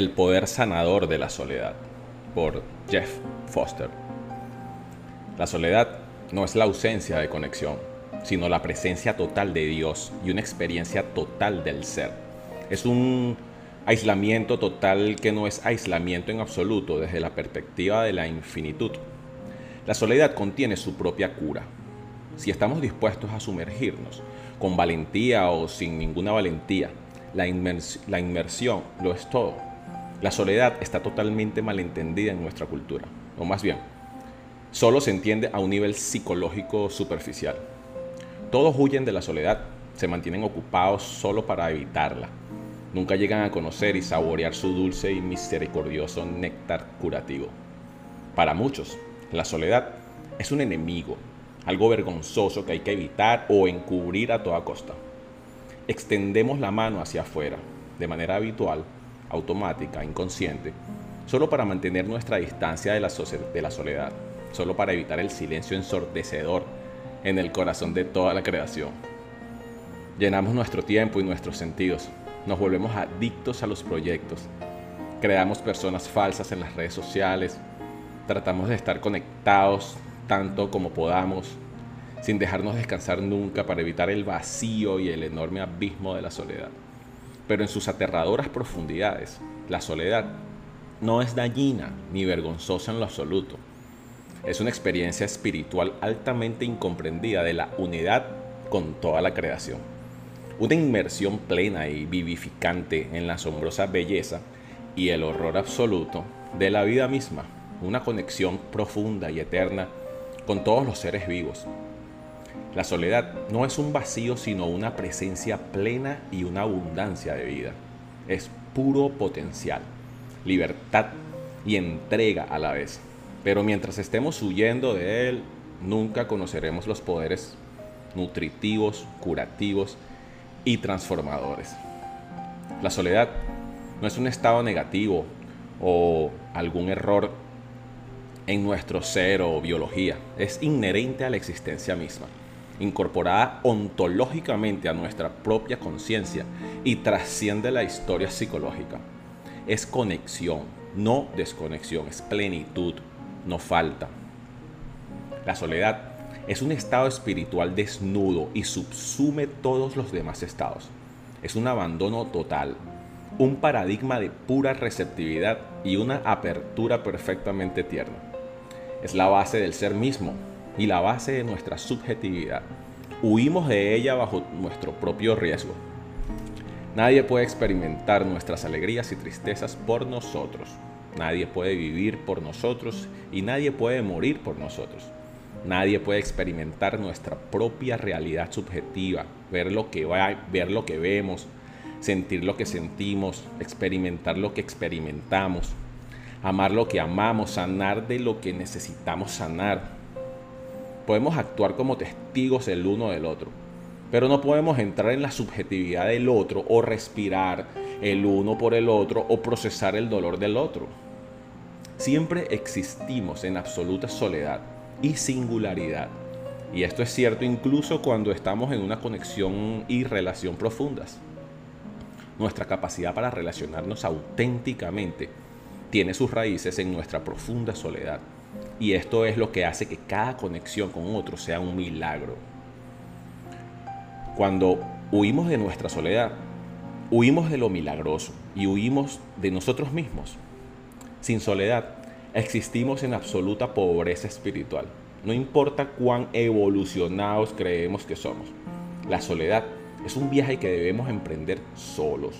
El poder sanador de la soledad, por Jeff Foster. La soledad no es la ausencia de conexión, sino la presencia total de Dios y una experiencia total del ser. Es un aislamiento total que no es aislamiento en absoluto desde la perspectiva de la infinitud. La soledad contiene su propia cura. Si estamos dispuestos a sumergirnos, con valentía o sin ninguna valentía, la, la inmersión lo es todo. La soledad está totalmente malentendida en nuestra cultura, o más bien, solo se entiende a un nivel psicológico superficial. Todos huyen de la soledad, se mantienen ocupados solo para evitarla. Nunca llegan a conocer y saborear su dulce y misericordioso néctar curativo. Para muchos, la soledad es un enemigo, algo vergonzoso que hay que evitar o encubrir a toda costa. Extendemos la mano hacia afuera, de manera habitual, automática, inconsciente, solo para mantener nuestra distancia de la, soledad, solo para evitar el silencio ensordecedor en el corazón de toda la creación. Llenamos nuestro tiempo y nuestros sentidos, nos volvemos adictos a los proyectos, creamos personas falsas en las redes sociales, tratamos de estar conectados tanto como podamos, sin dejarnos descansar nunca para evitar el vacío y el enorme abismo de la soledad. Pero en sus aterradoras profundidades, la soledad no es dañina ni vergonzosa en lo absoluto es una experiencia espiritual altamente incomprendida de la unidad con toda la creación. Una inmersión plena y vivificante en la asombrosa belleza y el horror absoluto de la vida misma. Una conexión profunda y eterna con todos los seres vivos. La soledad no es un vacío, sino una presencia plena y una abundancia de vida. Es puro potencial, libertad y entrega a la vez. Pero mientras estemos huyendo de Él, nunca conoceremos los poderes nutritivos, curativos y transformadores. La soledad no es un estado negativo o algún error en nuestro ser o biología, es inherente a la existencia misma, incorporada ontológicamente a nuestra propia conciencia y trasciende la historia psicológica. Es conexión, no desconexión, es plenitud, no falta. La soledad es un estado espiritual desnudo y subsume todos los demás estados. Es un abandono total, un paradigma de pura receptividad y una apertura perfectamente tierna. Es la base del ser mismo y la base de nuestra subjetividad. Huimos de ella bajo nuestro propio riesgo. Nadie puede experimentar nuestras alegrías y tristezas por nosotros. Nadie puede vivir por nosotros y nadie puede morir por nosotros. Nadie puede experimentar nuestra propia realidad subjetiva, ver lo que va, ver lo que vemos, sentir lo que sentimos, experimentar lo que experimentamos, amar lo que amamos, sanar de lo que necesitamos sanar. Podemos actuar como testigos el uno del otro, pero no podemos entrar en la subjetividad del otro o respirar el uno por el otro o procesar el dolor del otro. Siempre existimos en absoluta soledad y singularidad. Y esto es cierto incluso cuando estamos en una conexión y relación profundas. Nuestra capacidad para relacionarnos auténticamente tiene sus raíces en nuestra profunda soledad. Y esto es lo que hace que cada conexión con otro sea un milagro. Cuando huimos de nuestra soledad, huimos de lo milagroso y huimos de nosotros mismos. Sin soledad, existimos en absoluta pobreza espiritual. No importa cuán evolucionados creemos que somos. La soledad es un viaje que debemos emprender solos.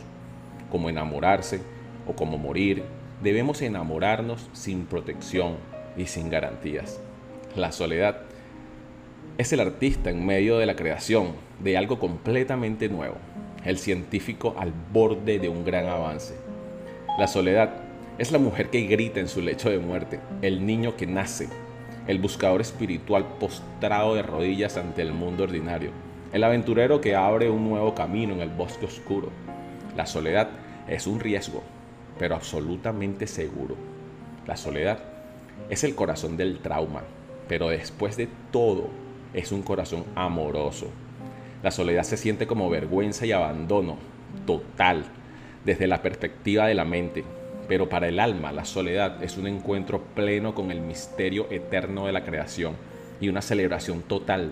Como enamorarse o como morir, debemos enamorarnos sin protección y sin garantías. La soledad es el artista en medio de la creación de algo completamente nuevo, el científico al borde de un gran avance. La soledad es la mujer que grita en su lecho de muerte, el niño que nace, el buscador espiritual postrado de rodillas ante el mundo ordinario, el aventurero que abre un nuevo camino en el bosque oscuro. La soledad es un riesgo, pero absolutamente seguro. La soledad es el corazón del trauma, pero después de todo es un corazón amoroso. La soledad se siente como vergüenza y abandono total desde la perspectiva de la mente, Pero para el alma, la soledad es un encuentro pleno con el misterio eterno de la creación y una celebración total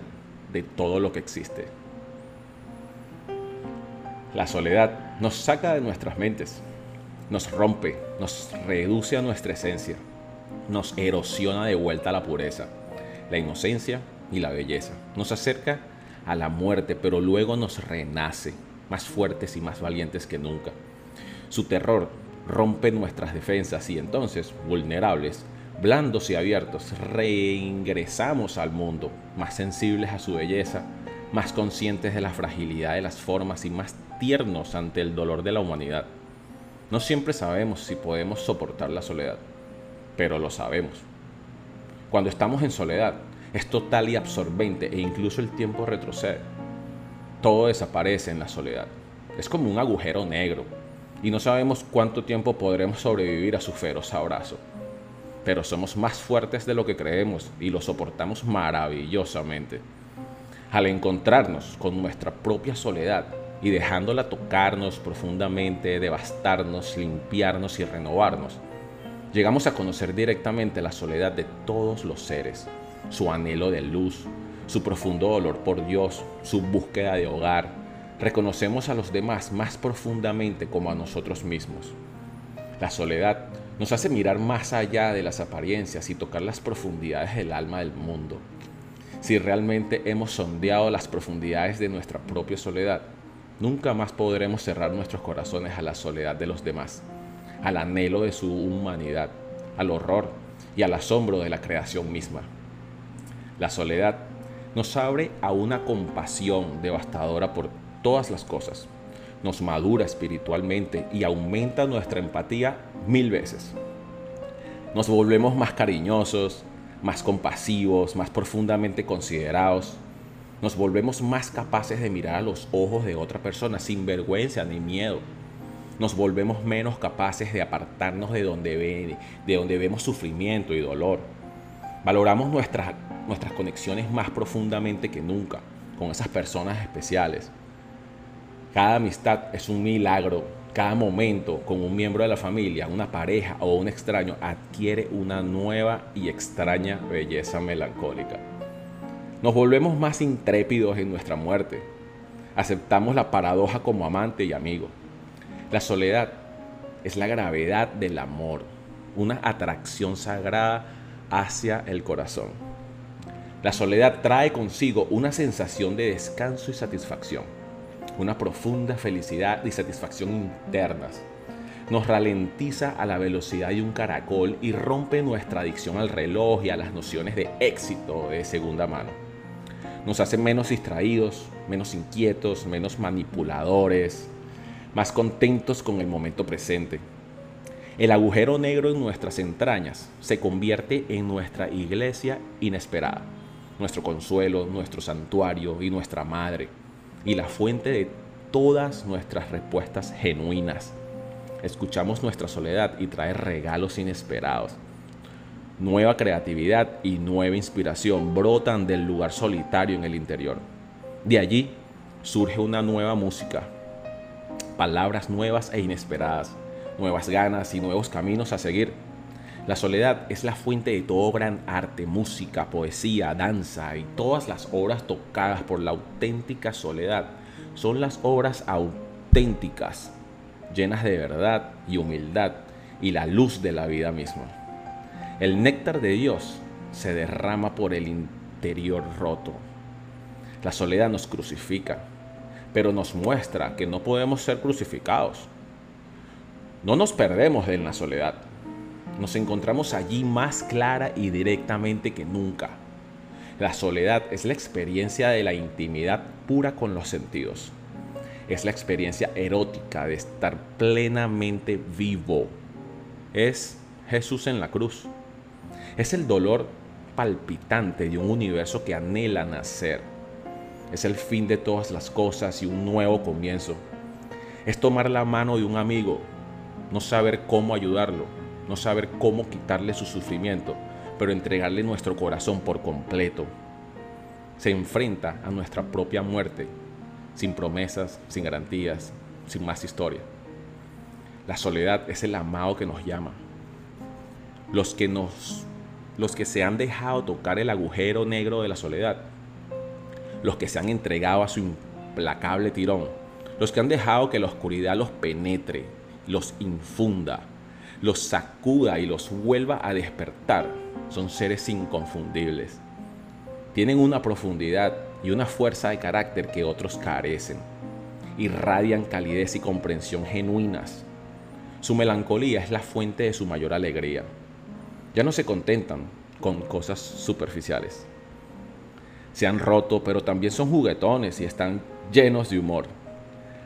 de todo lo que existe. La soledad nos saca de nuestras mentes, nos rompe, nos reduce a nuestra esencia, nos erosiona de vuelta la pureza, la inocencia y la belleza. Nos acerca a la muerte, pero luego nos renace, más fuertes y más valientes que nunca. Su terror rompe nuestras defensas y entonces, vulnerables, blandos y abiertos, reingresamos al mundo, más sensibles a su belleza, más conscientes de la fragilidad de las formas y más tiernos ante el dolor de la humanidad. No siempre sabemos si podemos soportar la soledad, pero lo sabemos. Cuando estamos en soledad, es total y absorbente e incluso el tiempo retrocede. Todo desaparece en la soledad. Es como un agujero negro y no sabemos cuánto tiempo podremos sobrevivir a su feroz abrazo. Pero somos más fuertes de lo que creemos y lo soportamos maravillosamente. Al encontrarnos con nuestra propia soledad y dejándola tocarnos profundamente, devastarnos, limpiarnos y renovarnos, llegamos a conocer directamente la soledad de todos los seres, su anhelo de luz, su profundo dolor por Dios, su búsqueda de hogar. Reconocemos a los demás más profundamente como a nosotros mismos. La soledad nos hace mirar más allá de las apariencias y tocar las profundidades del alma del mundo. Si realmente hemos sondeado las profundidades de nuestra propia soledad, nunca más podremos cerrar nuestros corazones a la soledad de los demás, al anhelo de su humanidad, al horror y al asombro de la creación misma. La soledad nos abre a una compasión devastadora por todas las cosas, nos madura espiritualmente y aumenta nuestra empatía mil veces. Nos volvemos más cariñosos, más compasivos, más profundamente considerados. Nos volvemos más capaces de mirar a los ojos de otra persona sin vergüenza ni miedo. Nos volvemos menos capaces de apartarnos de donde, de donde vemos sufrimiento y dolor. Valoramos nuestras nuestras conexiones más profundamente que nunca con esas personas especiales. Cada amistad es un milagro. Cada momento con un miembro de la familia, una pareja o un extraño adquiere una nueva y extraña belleza melancólica. Nos volvemos más intrépidos en nuestra muerte. Aceptamos la paradoja como amante y amigo. La soledad es la gravedad del amor, una atracción sagrada hacia el corazón. La soledad trae consigo una sensación de descanso y satisfacción, una profunda felicidad y satisfacción internas. Nos ralentiza a la velocidad de un caracol y rompe nuestra adicción al reloj y a las nociones de éxito de segunda mano. Nos hace menos distraídos, menos inquietos, menos manipuladores, más contentos con el momento presente. El agujero negro en nuestras entrañas se convierte en nuestra iglesia inesperada nuestro consuelo, nuestro santuario y nuestra madre, y la fuente de todas nuestras respuestas genuinas. Escuchamos nuestra soledad y trae regalos inesperados. Nueva creatividad y nueva inspiración brotan del lugar solitario en el interior. De allí surge una nueva música, palabras nuevas e inesperadas, nuevas ganas y nuevos caminos a seguir la soledad es la fuente de todo gran arte, música, poesía, danza y todas las obras tocadas por la auténtica soledad son las obras auténticas, llenas de verdad y humildad y la luz de la vida misma. El néctar de Dios se derrama por el interior roto. La soledad nos crucifica, pero nos muestra que no podemos ser crucificados. No nos perdemos en la soledad nos encontramos allí más clara y directamente que nunca. La soledad es la experiencia de la intimidad pura con los sentidos. Es la experiencia erótica de estar plenamente vivo. Es Jesús en la cruz. Es el dolor palpitante de un universo que anhela nacer. Es el fin de todas las cosas y un nuevo comienzo. Es tomar la mano de un amigo, no saber cómo ayudarlo, no saber cómo quitarle su sufrimiento, pero entregarle nuestro corazón por completo. Se enfrenta a nuestra propia muerte, sin promesas, sin garantías, sin más historia. La soledad es el amado que nos llama. Los que nos los que se han dejado tocar el agujero negro de la soledad. Los que se han entregado a su implacable tirón. Los que han dejado que la oscuridad los penetre, los infunda, los sacuda y los vuelva a despertar. Son seres inconfundibles. Tienen una profundidad y una fuerza de carácter que otros carecen. Irradian calidez y comprensión genuinas. Su melancolía es la fuente de su mayor alegría. Ya no se contentan con cosas superficiales. Se han roto, pero también son juguetones y están llenos de humor.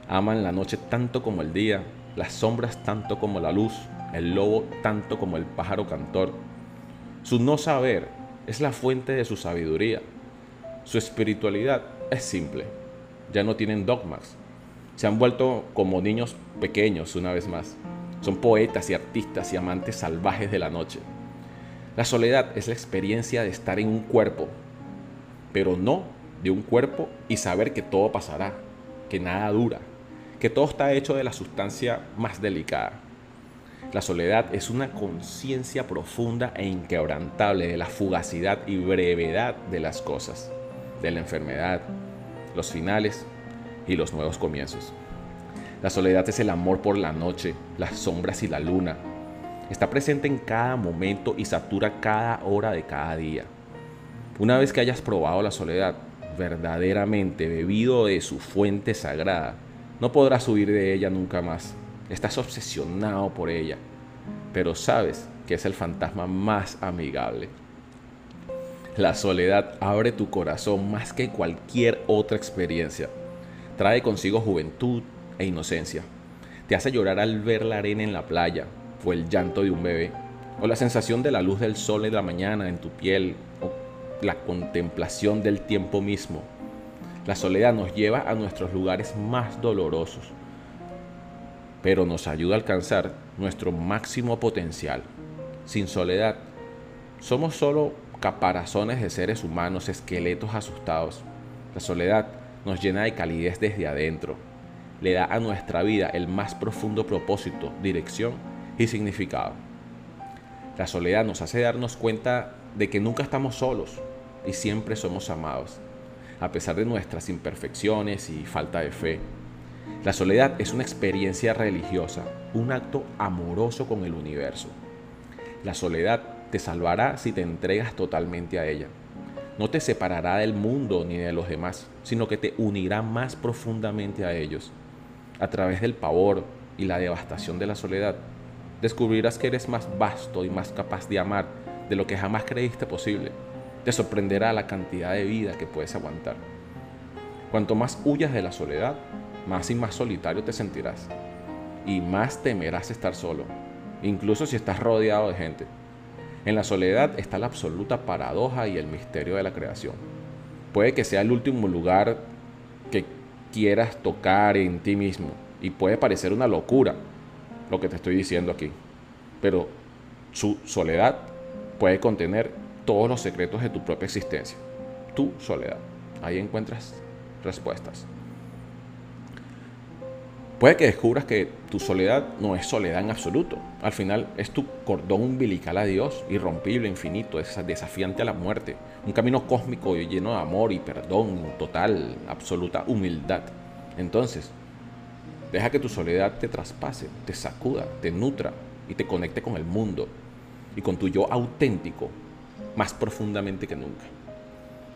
Aman la noche tanto como el día, las sombras tanto como la luz, el lobo tanto como el pájaro cantor. Su no saber es la fuente de su sabiduría. Su espiritualidad es simple. Ya no tienen dogmas. Se han vuelto como niños pequeños una vez más. Son poetas y artistas y amantes salvajes de la noche. La soledad es la experiencia de estar en un cuerpo, pero no de un cuerpo y saber que todo pasará, que nada dura, que todo está hecho de la sustancia más delicada. La soledad es una conciencia profunda e inquebrantable de la fugacidad y brevedad de las cosas, de la enfermedad, los finales y los nuevos comienzos. La soledad es el amor por la noche, las sombras y la luna. Está presente en cada momento y satura cada hora de cada día. Una vez que hayas probado la soledad, verdaderamente bebido de su fuente sagrada, no podrás huir de ella nunca más. Estás obsesionado por ella, pero sabes que es el fantasma más amigable. La soledad abre tu corazón más que cualquier otra experiencia. Trae consigo juventud e inocencia. Te hace llorar al ver la arena en la playa, o el llanto de un bebé, o la sensación de la luz del sol en la mañana en tu piel, o la contemplación del tiempo mismo. La soledad nos lleva a nuestros lugares más dolorosos, pero nos ayuda a alcanzar nuestro máximo potencial. Sin soledad, somos solo caparazones de seres humanos, esqueletos asustados. La soledad nos llena de calidez desde adentro. Le da a nuestra vida el más profundo propósito, dirección y significado. La soledad nos hace darnos cuenta de que nunca estamos solos y siempre somos amados, a pesar de nuestras imperfecciones y falta de fe. La soledad es una experiencia religiosa, un acto amoroso con el universo. La soledad te salvará si te entregas totalmente a ella. No te separará del mundo ni de los demás, sino que te unirá más profundamente a ellos. A través del pavor y la devastación de la soledad, descubrirás que eres más vasto y más capaz de amar de lo que jamás creíste posible. Te sorprenderá la cantidad de vida que puedes aguantar. Cuanto más huyas de la soledad, más y más solitario te sentirás y más temerás estar solo, incluso si estás rodeado de gente. En la soledad está la absoluta paradoja y el misterio de la creación. Puede que sea el último lugar que quieras tocar en ti mismo y puede parecer una locura lo que te estoy diciendo aquí, pero su soledad puede contener todos los secretos de tu propia existencia. Tu soledad. Ahí encuentras respuestas. Puede que descubras que tu soledad no es soledad en absoluto. Al final es tu cordón umbilical a Dios, irrompible, infinito, desafiante a la muerte. Un camino cósmico lleno de amor y perdón, total, absoluta humildad. Entonces, deja que tu soledad te traspase, te sacuda, te nutra y te conecte con el mundo y con tu yo auténtico más profundamente que nunca.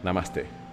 Namaste.